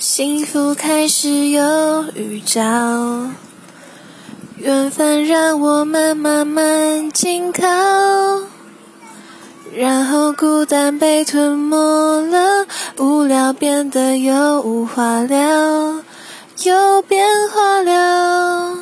幸福开始有预兆缘分让我们慢慢紧靠然后孤单被吞没了无聊变得有话聊有变化